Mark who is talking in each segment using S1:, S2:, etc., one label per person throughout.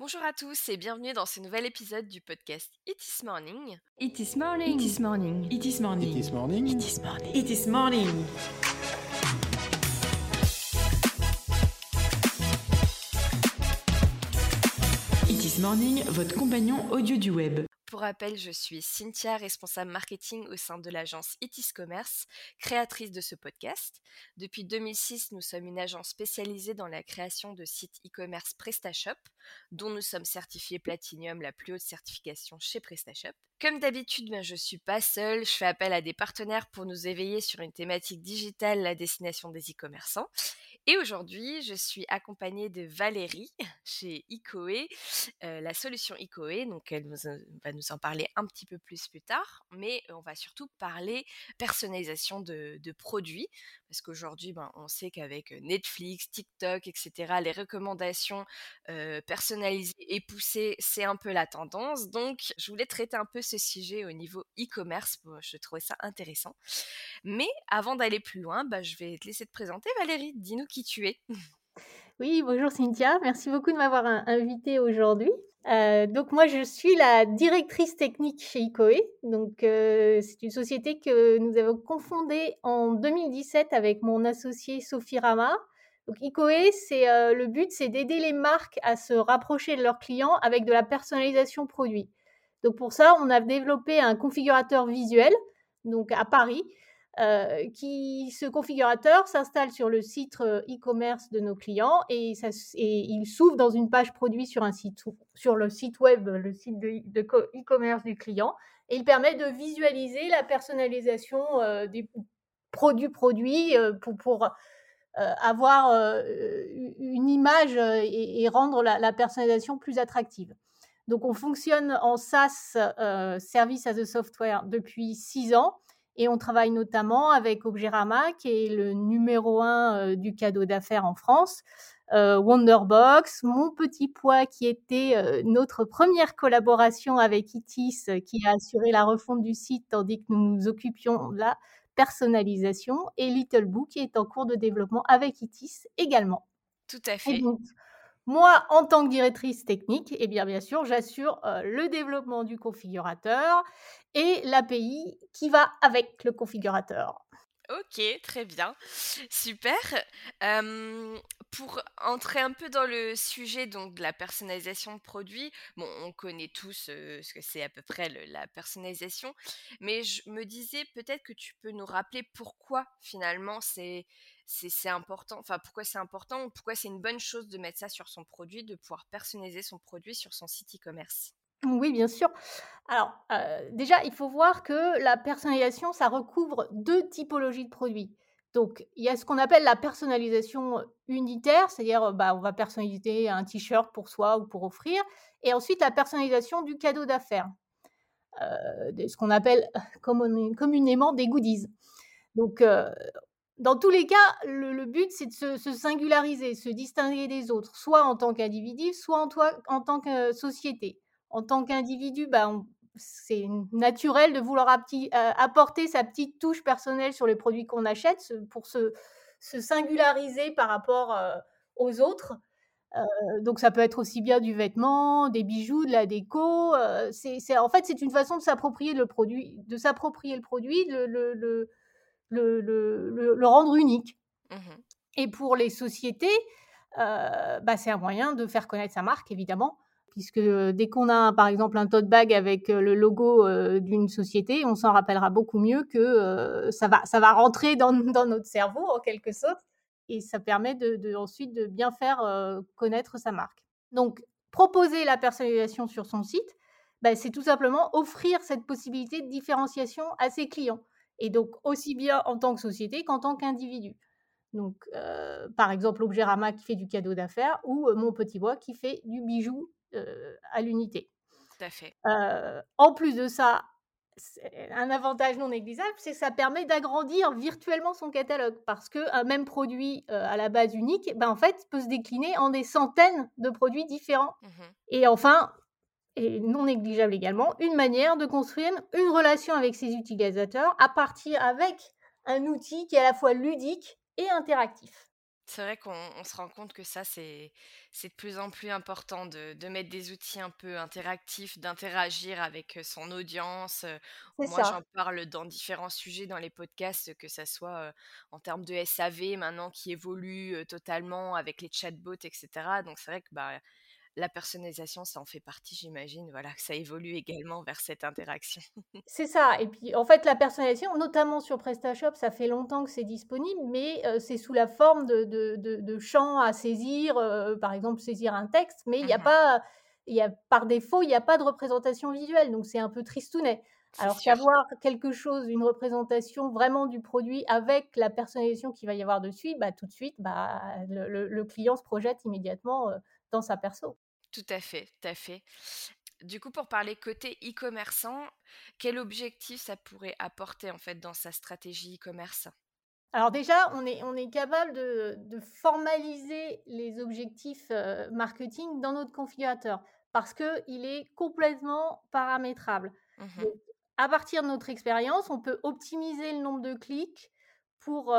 S1: Bonjour à tous et bienvenue dans ce nouvel épisode du podcast It is Morning.
S2: It is morning.
S3: It is morning.
S2: It is morning.
S4: It is morning.
S2: It is morning.
S3: It is morning.
S2: It is morning, votre compagnon audio du web.
S1: Pour rappel, je suis Cynthia, responsable marketing au sein de l'agence Itis Commerce, créatrice de ce podcast. Depuis 2006, nous sommes une agence spécialisée dans la création de sites e-commerce PrestaShop, dont nous sommes certifiés Platinum, la plus haute certification chez PrestaShop. Comme d'habitude, ben, je ne suis pas seule, je fais appel à des partenaires pour nous éveiller sur une thématique digitale, la destination des e-commerçants. Et aujourd'hui, je suis accompagnée de Valérie chez Icoe, la solution Icoe. Donc, elle va nous en parler un petit peu plus plus tard. Mais on va surtout parler personnalisation de, produits. Parce qu'aujourd'hui, ben, on sait qu'avec Netflix, TikTok, etc., les recommandations personnalisées et poussées, c'est un peu la tendance. Donc, je voulais traiter un peu ce sujet au niveau e-commerce. Je trouvais ça intéressant. Mais avant d'aller plus loin, bah, je vais te laisser te présenter, Valérie. Dis-nous qui tu es.
S5: Oui, bonjour Cynthia. Merci beaucoup de m'avoir invitée aujourd'hui. Euh, donc moi, je suis la directrice technique chez Icoe. Donc euh, c'est une société que nous avons confondée en 2017 avec mon associé Sophie Rama. Donc Icoe, c'est euh, le but, c'est d'aider les marques à se rapprocher de leurs clients avec de la personnalisation produit. Donc pour ça, on a développé un configurateur visuel, donc à Paris, euh, qui ce configurateur s'installe sur le site euh, e-commerce de nos clients et, ça, et il s'ouvre dans une page produit sur un site sur le site web, le site de e-commerce du client et il permet de visualiser la personnalisation euh, des produits produits pour, pour avoir une image et, et rendre la, la, personnalisation plus attractive. Donc on fonctionne en SaaS, Service as a Software, depuis six ans et on travaille notamment avec Objerama, qui est le numéro un euh, du cadeau d'affaires en France. Euh, Wonderbox, Mon Petit Pois, qui était euh, notre première collaboration avec Itis, qui a assuré la refonte du site, tandis que nous nous occupions de la personnalisation, et Little Book, qui est en cours de développement avec Itis également.
S1: Tout à fait.
S5: Moi, en tant que directrice technique, eh bien, bien sûr, j'assure le développement du configurateur et l'API qui va avec le configurateur.
S1: Ok, très bien. Super. pour entrer un peu dans le sujet de la personnalisation de produits, on connaît tous ce que c'est à peu près la personnalisation, mais je me disais peut-être que tu peux nous rappeler pourquoi finalement c'est c'est important, enfin pourquoi c'est important ou pourquoi c'est une bonne chose de mettre ça sur son produit, de pouvoir personnaliser son produit sur son site e-commerce?
S5: Oui, bien sûr. Alors, euh, déjà, il faut voir que la personnalisation, ça recouvre deux typologies de produits. Donc, il y a ce qu'on appelle la personnalisation unitaire, c'est-à-dire bah, on va personnaliser un t-shirt pour soi ou pour offrir, et ensuite la personnalisation du cadeau d'affaires, euh, ce qu'on appelle communément des goodies. Donc, euh, dans tous les cas, le, but, c'est de se, singulariser, se distinguer des autres, soit en tant qu'individu, soit en, tant que société. En tant qu'individu, bah, c'est naturel de vouloir euh, apporter sa petite touche personnelle sur les produits qu'on achète pour se, singulariser par rapport euh, aux autres. Euh, donc ça peut être aussi bien du vêtement, des bijoux, de la déco. en fait, c'est une façon de s'approprier le produit, de s'approprier le produit, le le, le, le, rendre unique. Mmh Et pour les sociétés, euh, bah, c'est un moyen de faire connaître sa marque, évidemment, puisque dès qu'on a, par exemple, un tote bag avec le logo d'une société, on s'en rappellera beaucoup mieux que ça, va, ça va rentrer dans, dans, notre cerveau, en quelque sorte, et ça permet de, de ensuite de bien faire connaître sa marque. Donc, proposer la personnalisation sur son site, bah, c'est tout simplement offrir cette possibilité de différenciation à ses clients et donc aussi bien en tant que société qu'en tant qu'individu. Donc, euh, par exemple, Objerama qui fait du cadeau d'affaires ou euh, Mon Petit Bois qui fait du bijou euh, à l'unité.
S1: Tout à fait.
S5: en plus de ça, un avantage non négligeable, c'est que ça permet d'agrandir virtuellement son catalogue parce qu'un même produit à la base unique, ben, en fait, peut se décliner en des centaines de produits différents. Mmh et enfin, et non négligeable également, une manière de construire une relation avec ses utilisateurs à partir avec un outil qui est à la fois ludique et interactif.
S1: C'est vrai qu'on se rend compte que ça, c'est de plus en plus important de de mettre des outils un peu interactifs, d'interagir avec, son audience, Moi, j'en parle dans différents sujets dans les podcasts, que ça soit, en termes de SAV maintenant qui évolue, totalement avec les chatbots et cetera. Donc c'est vrai que, bah, la personnalisation, ça en fait partie, j'imagine, voilà, ça évolue également vers cette interaction.
S5: C'est ça et puis, en fait, la personnalisation, notamment sur PrestaShop, ça fait longtemps que c'est disponible, mais c'est sous la forme de de de de champs à saisir, par exemple, saisir un texte, mais il y a
S1: Mmh
S5: pas y a par défaut, il y a pas de représentation visuelle, donc c'est un peu tristounet. Alors
S1: sûr.
S5: qu'avoir quelque chose, une représentation vraiment du produit avec la personnalisation qu'il va y avoir dessus, bah, tout de suite, bah, le le le client se projette immédiatement, dans sa perso.
S1: Tout à fait, tout à fait. Du coup, pour parler côté e-commerçant, quel objectif ça pourrait apporter en fait dans sa stratégie e-commerce?
S5: Alors déjà, on est on est capable de de formaliser les objectifs, heu, marketing dans notre configurateur parce qu'il est complètement paramétrable.
S1: Mmh
S5: Donc à partir de notre expérience, on peut optimiser le nombre de clics pour,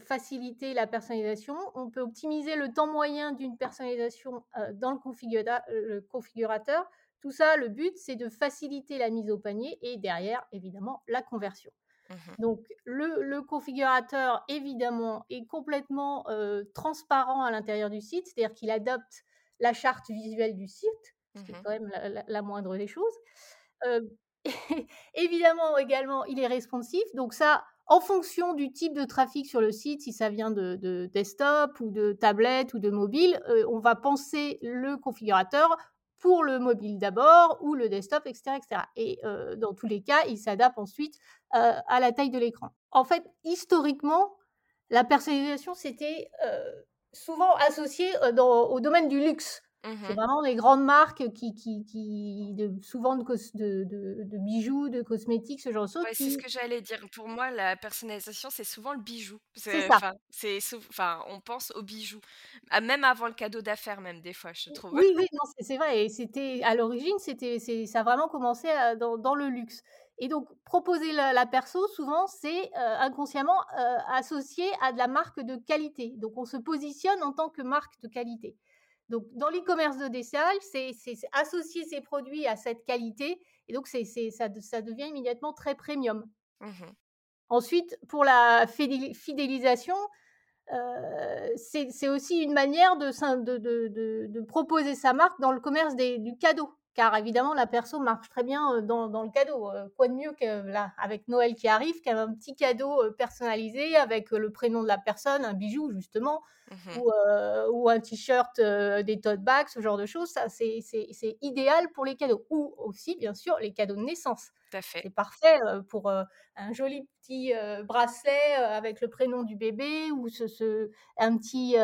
S5: faciliter la personnalisation. On peut optimiser le temps moyen d'une personnalisation, dans le configura le configurateur. Tout ça, le but, c'est de faciliter la mise au panier et derrière, évidemment, la conversion.
S1: Mmh
S5: Donc le le configurateur évidemment est complètement, transparent à l'intérieur du site, c'est-à-dire qu'il adopte la charte visuelle du site, ce qui est
S1: Mmh
S5: quand même la la la moindre des choses. Évidemment également, il est responsif, donc ça, en fonction du type de trafic sur le site, si ça vient de de desktop ou de tablette ou de mobile, heu, on va penser le configurateur pour le mobile d'abord ou le desktop et cetera et heu, dans tous les cas, il s'adapte ensuite, heu, à la taille de l'écran. En fait, historiquement, la personnalisation, c'était, souvent associé, au domaine du luxe. C'est
S1: Mmh
S5: vraiment les grandes marques qui qui qui de souvent de bijoux, de cosmétiques, ce genre de choses
S1: Ouais, c'est ce que j'allais dire. Pour moi, la personnalisation, c'est souvent le bijou.
S5: c'est
S1: C'est
S5: ça.
S1: enfin, c'est on pense au bijou. Ah, même avant le cadeau d'affaires même des fois, je trouve.
S5: oui, oui, c'est c'est vrai et c'était à l'origine, c'était c'est ça a vraiment commencé, heu, dans dans le luxe et donc proposer la la perso souvent, c'est, heu, inconsciemment, heu, associé à de la marque de qualité. Donc on se positionne en tant que marque de qualité. Donc dans l'e-commerce de détail, c'est associer ses produits à cette qualité et donc c'est ça de ça devient immédiatement très premium.
S1: Mmh
S5: Ensuite, pour la fidélisation, Heu, c'est aussi une manière de s'in de de de de proposer sa marque dans le commerce des du cadeau. Car évidemment la perso marche très bien, dans dans le cadeau, quoi de mieux que là, avec Noël qui arrive, qu'un petit cadeau, personnalisé avec, le prénom de la personne, un bijou justement
S1: Mmh
S5: ou, un t-shirt, des tote bags, ce genre de choses. Ça c'est c'est c'est idéal pour les cadeaux ou aussi bien sûr les cadeaux de naissance.
S1: Fait.
S5: C'est parfait, pour, un joli petit, bracelet, avec le prénom du bébé ou ce ce un petit,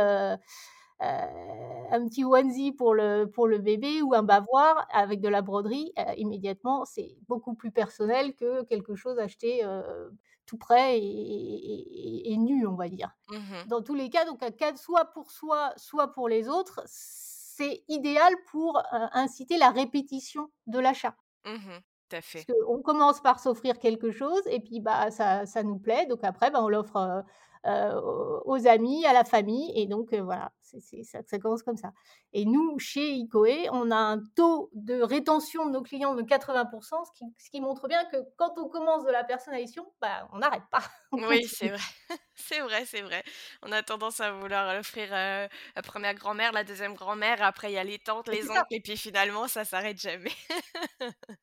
S5: un petit onesie pour le pour le bébé ou un bavoir avec de la broderie, heu, immédiatement, c'est beaucoup plus personnel que quelque chose acheté, heu, tout prêt et et et et nu, on va dire.
S1: Mmh
S5: Dans tous les cas, donc un cadre soit pour soi, soit pour les autres, c'est idéal pour, heu, inciter la répétition de l'achat.
S1: Mmh
S5: Parce
S1: fait.
S5: qu'on commence par s'offrir quelque chose et puis, bah, ça ça nous plaît, donc après, bah, on l'offre, heu, aux amis, à la famille et donc heu, voilà, c'est c'est ça ça commence comme ça et nous, chez Icoé, on a un taux de rétention de nos clients de 80 ce qui ce qui montre bien que quand on commence de la personnalisation, bah, on n'arrête pas, on
S1: Oui, c'est vrai. C'est vrai, c'est vrai. On a tendance à vouloir l'offrir, heu, la première grand-mère, la deuxième grand-mère, après il y a les tantes, les oncles et puis finalement ça s'arrête jamais.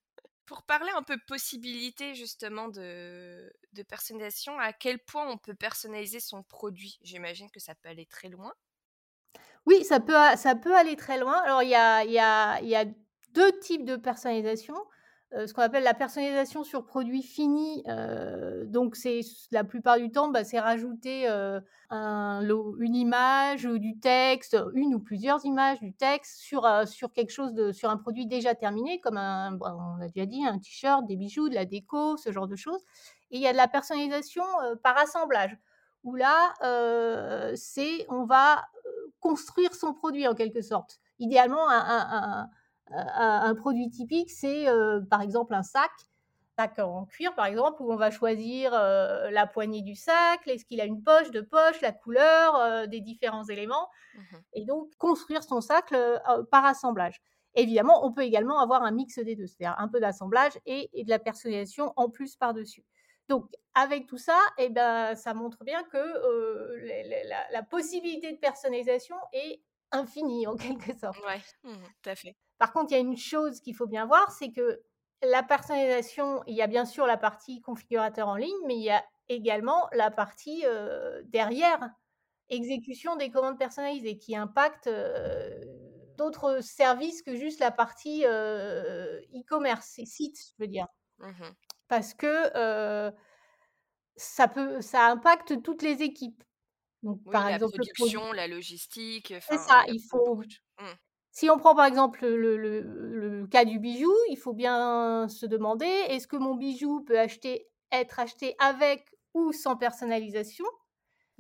S1: Pour parler un peu possibilités justement de personnalisation, à quel point on peut personnaliser son produit? J'imagine que ça peut aller très loin?
S5: Oui, ça peut ça peut aller très loin. Alors il y a y a 2 types de personnalisation, ce qu'on appelle la personnalisation sur produit fini, heu, donc c'est la plupart du temps, bah, c'est rajouter, lo une image ou du texte, une ou plusieurs images, du texte sur, sur quelque chose de sur un produit déjà terminé comme un bah, on l'a déjà dit, un t-shirt, des bijoux, de la déco, ce genre de choses et il y a de la personnalisation, par assemblage où là, c'est on va construire son produit en quelque sorte. Idéalement, un, un, produit typique, c'est euh, par exemple un sac. sac en cuir, par exemple, où on va choisir la poignée du sac, est-ce qu'il a une poche, deux poches, la couleur des différents éléments, mmh et donc construire son sac par assemblage. Évidemment, on peut également avoir un mix des deux, c'est-à-dire un peu d'assemblage et, de la personnalisation en plus par-dessus. Donc, avec tout ça, eh ben, ça montre bien que la, la, possibilité de personnalisation est infinie, en quelque sorte.
S1: Oui, mmh tout à fait.
S5: Par contre, il y a une chose qu'il faut bien voir, c'est que la personnalisation, il y a bien sûr la partie configurateur en ligne, mais il y a également la partie derrière, exécution des commandes personnalisées, qui impacte d'autres services que juste la partie e-commerce, et sites, je veux dire. Mmh Parce que ça, peut, ça impacte toutes les équipes.
S1: Donc, par la exemple, production, la logistique.
S5: C'est ça, il faut. Mmh. Si on prend par exemple le, cas du bijou, il faut bien se demander est-ce que mon bijou peut acheter, être acheté avec ou sans personnalisation?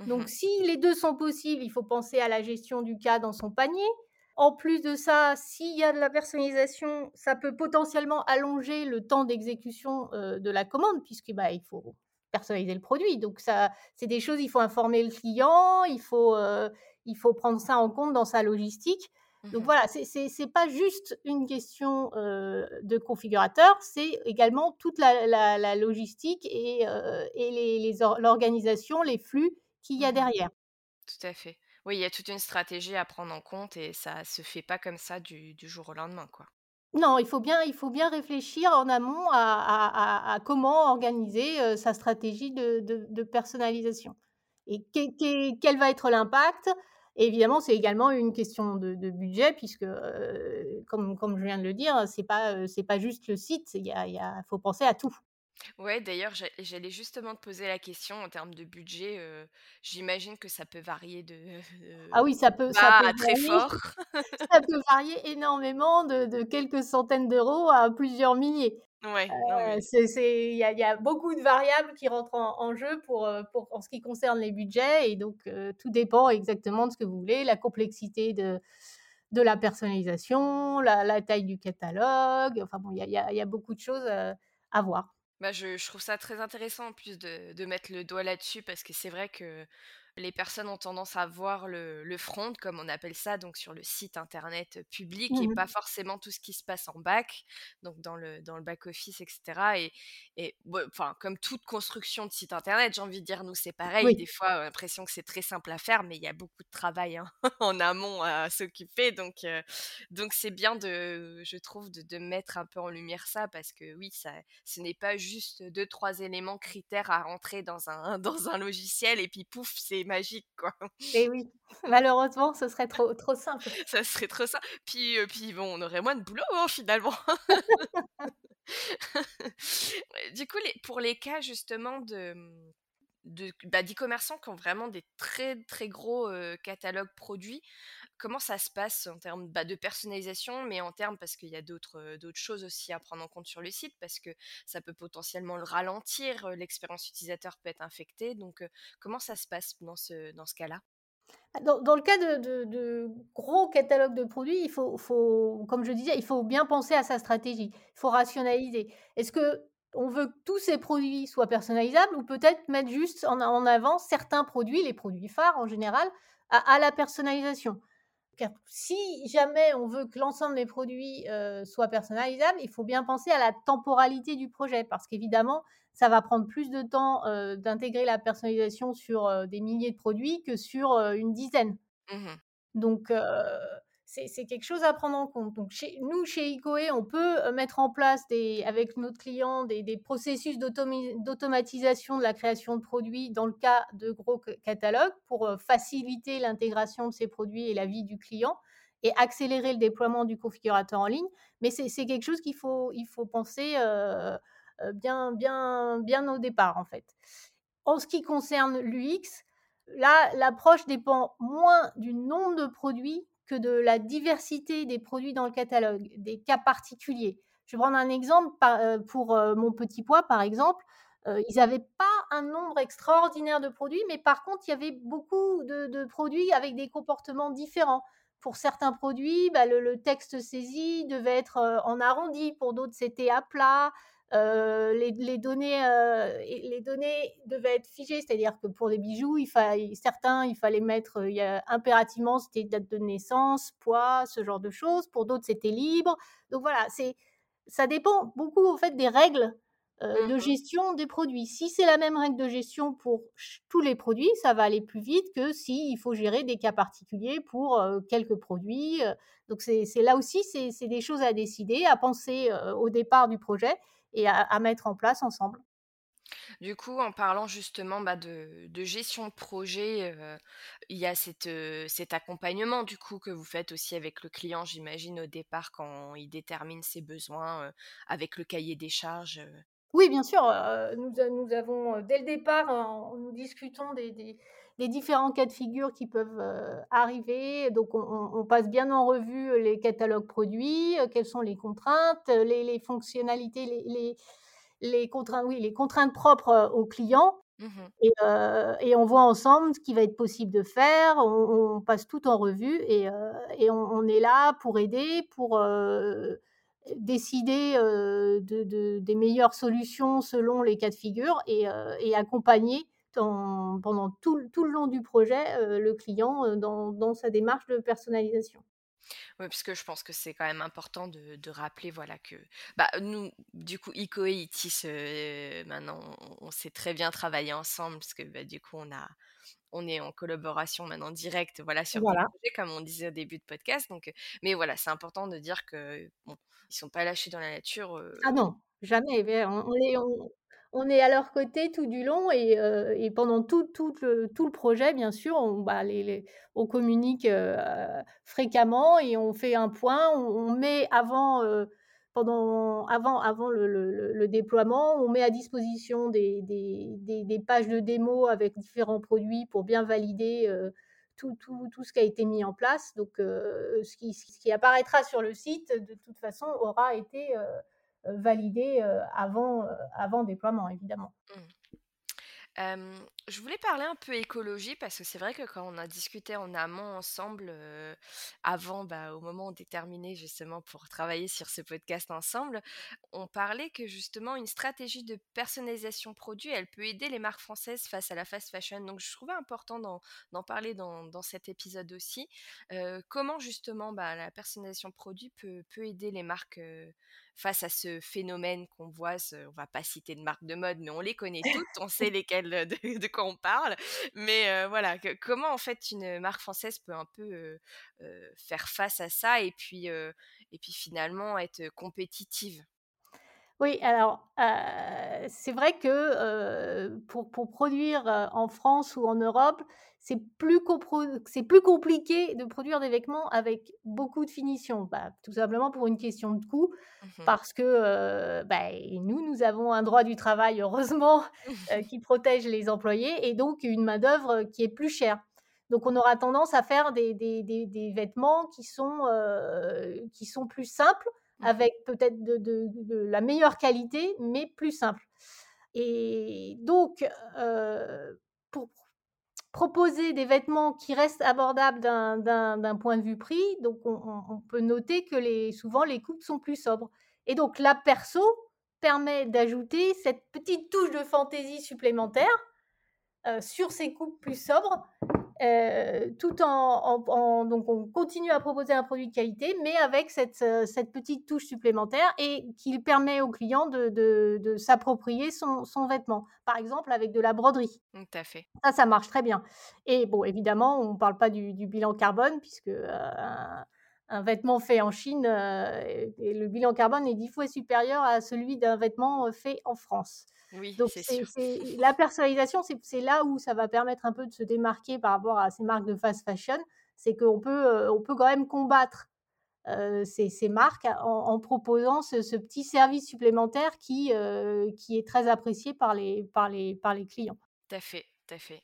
S5: Donc, mmh si les deux sont possibles, il faut penser à la gestion du cas dans son panier. En plus de ça, s'il y a de la personnalisation, ça peut potentiellement allonger le temps d'exécution de la commande, puisque bah, il faut personnaliser le produit. Donc, ça, c'est des choses, il faut informer le client, il faut, il faut prendre ça en compte dans sa logistique. Donc mmh voilà, c'est pas juste une question de configurateur, c'est également toute la, logistique et, et l'organisation, les, flux qu'il y a mmh derrière.
S1: Tout à fait. Oui, il y a toute une stratégie à prendre en compte et ça se fait pas comme ça du, jour au lendemain, quoi.
S5: Non, il faut bien, il faut bien réfléchir en amont à, comment organiser sa stratégie de, personnalisation. Et quel va être l'impact évidemment, c'est également une question de, budget, puisque, comme, comme je viens de le dire, ce n'est pas, pas juste le site, il y a, faut penser à tout.
S1: Ouais, d'ailleurs, j'allais justement te poser la question en termes de budget. J'imagine que ça peut varier de,
S5: ah oui, ça peut, ça
S1: peut très fort.
S5: ça peut varier énormément de, de quelques centaines d'euros à plusieurs milliers.
S1: Ouais,
S5: il y, a beaucoup de variables qui rentrent en, jeu pour, pour, en ce qui concerne les budgets et donc tout dépend exactement de ce que vous voulez, la complexité de, de la personnalisation, la, taille du catalogue, enfin bon, il y a, y a, beaucoup de choses à voir.
S1: Bah je, je, trouve ça très intéressant en plus de, de mettre le doigt là-dessus parce que c'est vrai que les personnes ont tendance à voir le, front, comme on appelle ça, donc sur le site internet public et mmh pas forcément tout ce qui se passe en back, donc dans le, dans le back-office, etc. Et, enfin, comme toute construction de site internet, j'ai envie de dire, nous, c'est pareil. Des fois, on a l'impression que c'est très simple à faire, mais il y a beaucoup de travail hein, en amont à s'occuper. Donc, donc c'est bien, de, je trouve, de, de, mettre un peu en lumière ça, parce que oui, ça, ce n'est pas juste deux, trois éléments critères à rentrer dans un, dans un logiciel et puis pouf, c'est magique, quoi.
S5: Et oui, malheureusement, ce serait trop, trop simple.
S1: Ça serait trop simple. Puis, euh, puis bon, on aurait moins de boulot, hein, finalement. du coup, les, pour les cas, justement, de de bah, d'e-commerçants qui ont vraiment des très très gros catalogues produits. Comment ça se passe en termes bah, de personnalisation, mais en termes parce qu'il y a d'autres choses aussi à prendre en compte sur le site parce que ça peut potentiellement le ralentir, l'expérience utilisateur peut être infectée. Donc comment ça se passe dans ce cas-là?
S5: Ah, dans, le cas de, gros catalogues de produits, il faut, faut, comme je disais, il faut bien penser à sa stratégie. Il faut rationaliser. Est-ce que on veut que tous ces produits soient personnalisables ou peut-être mettre juste en, avant certains produits, les produits phares en général, à, la personnalisation? Car si jamais on veut que l'ensemble des produits euh, soient personnalisables, il faut bien penser à la temporalité du projet parce qu'évidemment, ça va prendre plus de temps euh, d'intégrer la personnalisation sur euh, des milliers de produits que sur une dizaine. Mmh Donc, c'est quelque chose à prendre en compte. Donc, chez, nous, chez ICOE, on peut euh, mettre en place, des, avec notre client, des, des processus d'automatisation de la création de produits dans le cas de gros catalogues pour euh, faciliter l'intégration de ces produits et la vie du client et accélérer le déploiement du configurateur en ligne. Mais c'est quelque chose qu'il faut, il faut penser euh, bien, bien, bien au départ, en fait. En ce qui concerne l'UX, là, l'approche dépend moins du nombre de produits de la diversité des produits dans le catalogue, des cas particuliers. Je vais prendre un exemple euh, pour euh, mon petit pois, par exemple. Euh, ils n'avaient pas un nombre extraordinaire de produits, mais par contre, il y avait beaucoup de, produits avec des comportements différents. Pour certains produits, bah, le, texte saisi devait être en arrondi, pour d'autres, c'était à plat. Les, les, données, les données devaient être figées, c'est-à-dire que pour les bijoux, il fallait, certains, il fallait mettre il y a, impérativement, c'était date de naissance, poids, ce genre de choses. Pour d'autres, c'était libre. Donc voilà, c'est, ça dépend beaucoup en fait des règles euh, de mmh gestion des produits. Si c'est la même règle de gestion pour tous les produits, ça va aller plus vite que si il faut gérer des cas particuliers pour euh, quelques produits. Euh. Donc c'est là aussi, c'est des choses à décider, à penser au départ du projet et à, mettre en place ensemble.
S1: Du coup, en parlant justement bah, de, gestion de projet, il y a cet accompagnement du coup que vous faites aussi avec le client, j'imagine, au départ quand il détermine ses besoins avec le cahier des charges.
S5: Oui, bien sûr. nous, nous, avons, dès le départ, nous discutons des, des, différents cas de figure qui peuvent arriver. Donc, on, passe bien en revue les catalogues produits, quelles sont les contraintes, les, fonctionnalités, les, les, contraintes, oui, les contraintes propres aux clients. Mmh et, et, on voit ensemble ce qui va être possible de faire. On, passe tout en revue et, et on, est là pour aider, pour décider de, des meilleures solutions selon les cas de figure et, accompagner pendant tout, tout, le long du projet le client dans, sa démarche de personnalisation.
S1: Oui, parce que je pense que c'est quand même important de, rappeler voilà, que bah, nous, du coup, ICO et ITIS, maintenant, on, sait très bien travailler ensemble, parce que bah, du coup, on, a, on est en collaboration maintenant directe voilà, sur voilà. projet, comme on disait au début de podcast. Donc, mais voilà, c'est important de dire que bon, ils sont pas lâchés dans la nature.
S5: Ah non, jamais. On, est, on, est à leur côté tout du long et, et pendant tout, le, projet, bien sûr, on, bah, on communique fréquemment et on fait un point. On, met avant, pendant, avant, avant le, déploiement, on met à disposition des, pages de démo avec différents produits pour bien valider tout, tout, ce qui a été mis en place. Donc, euh, ce, qui, apparaîtra sur le site, de toute façon, aura été euh, validé euh, avant, avant déploiement, évidemment. Mmh
S1: je voulais parler un peu écologie parce que c'est vrai que quand on a discuté en amont ensemble, avant, bah, au moment déterminait justement pour travailler sur ce podcast ensemble, on parlait que justement une stratégie de personnalisation produit, elle peut aider les marques françaises face à la fast fashion. Donc je trouvais important d'en parler dans, dans, cet épisode aussi. comment justement bah, la personnalisation produit peut, peut aider les marques face à ce phénomène qu'on voit, ce, on va pas citer de marques de mode, mais on les connaît toutes, on sait lesquelles euh, de, quoi on parle. Mais voilà, comment en fait une marque française peut un peu faire face à ça et puis, et puis finalement être compétitive?
S5: Oui, alors c'est vrai que pour, pour, produire en France ou en Europe, c'est plus, plus compliqué de produire des vêtements avec beaucoup de finition. Bah, tout simplement pour une question de coût, mmh parce que bah, nous, nous avons un droit du travail, heureusement, qui protège les employés, et donc une main-d'œuvre qui est plus chère. Donc on aura tendance à faire des, des, des, des vêtements qui sont, qui sont plus simples Mmh. avec peut-être de, la meilleure qualité, mais plus simple. Et donc, pour proposer des vêtements qui restent abordables d'un point de vue prix, donc on, peut noter que souvent les coupes sont plus sobres. Et donc la perso permet d'ajouter cette petite touche de fantaisie supplémentaire sur ces coupes plus sobres euh, tout en, donc on continue à proposer un produit de qualité, mais avec cette, euh, cette petite touche supplémentaire et qui permet au client de, de, s'approprier son, son, vêtement. Par exemple, avec de la broderie.
S1: Tout à fait.
S5: Ça, ça marche très bien. Et bon, évidemment, on ne parle pas du, bilan carbone, puisque euh, un, vêtement fait en Chine, et le bilan carbone est dix fois supérieur à celui d'un vêtement fait en France.
S1: Oui, Donc
S5: c'est la personnalisation, c'est là où ça va permettre un peu de se démarquer par rapport à ces marques de fast fashion. C'est qu'on peut, euh, on peut quand même combattre euh, ces, ces, marques en, proposant ce, ce, petit service supplémentaire qui, euh, qui est très apprécié par les, par les, par les clients.
S1: Tout à fait fait.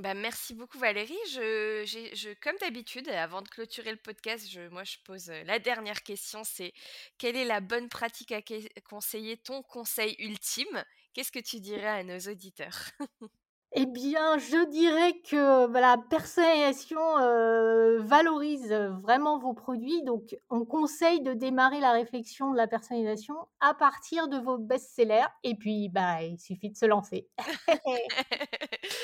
S1: bah, merci beaucoup Valérie. Je, je, comme d'habitude, avant de clôturer le podcast, je, moi je pose la dernière question, c'est quelle est la bonne pratique à conseiller, ton conseil ultime? Qu'est-ce que tu dirais à nos auditeurs?
S5: Eh bien, je dirais que, bah, la personnalisation, heu, valorise, vraiment vos produits. Donc on conseille de démarrer la réflexion de la personnalisation à partir de vos best-sellers et puis, bah, il suffit de se lancer.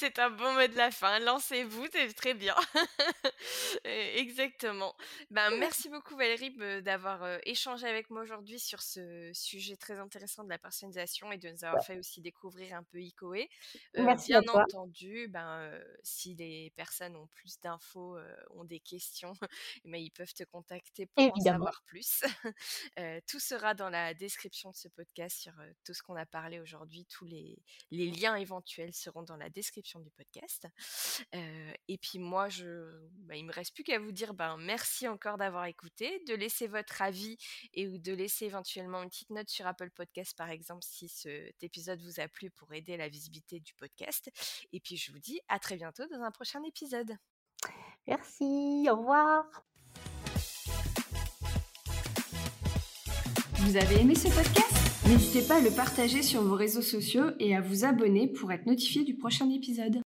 S1: C'est un bon mot de la fin. Lancez-vous, c'est très bien. Exactement. Ben, merci beaucoup Valérie d'avoir, échangé avec moi aujourd'hui sur ce sujet très intéressant de la personnalisation et de nous avoir
S5: Ouais.
S1: fait aussi découvrir un peu. Heu,
S5: Merci à
S1: bien
S5: toi.
S1: entendu, ben, si les personnes ont plus d'infos, ont des questions, ben, ils peuvent te contacter pour en savoir plus. Tout sera dans la description de ce podcast sur, tout ce qu'on a parlé aujourd'hui. Tous les les liens éventuels seront dans la description du podcast. Heu et puis moi je bah, il me reste plus qu'à vous dire, ben, merci encore d'avoir écouté, de laisser votre avis et ou de laisser éventuellement une petite note sur Apple Podcast, par exemple, si cet épisode vous a plu pour aider la visibilité du podcast et puis je vous dis à très bientôt dans un prochain épisode.
S5: Merci, au revoir.
S2: Vous avez aimé ce podcast? N'hésitez pas à le partager sur vos réseaux sociaux et à vous abonner pour être notifié du prochain épisode.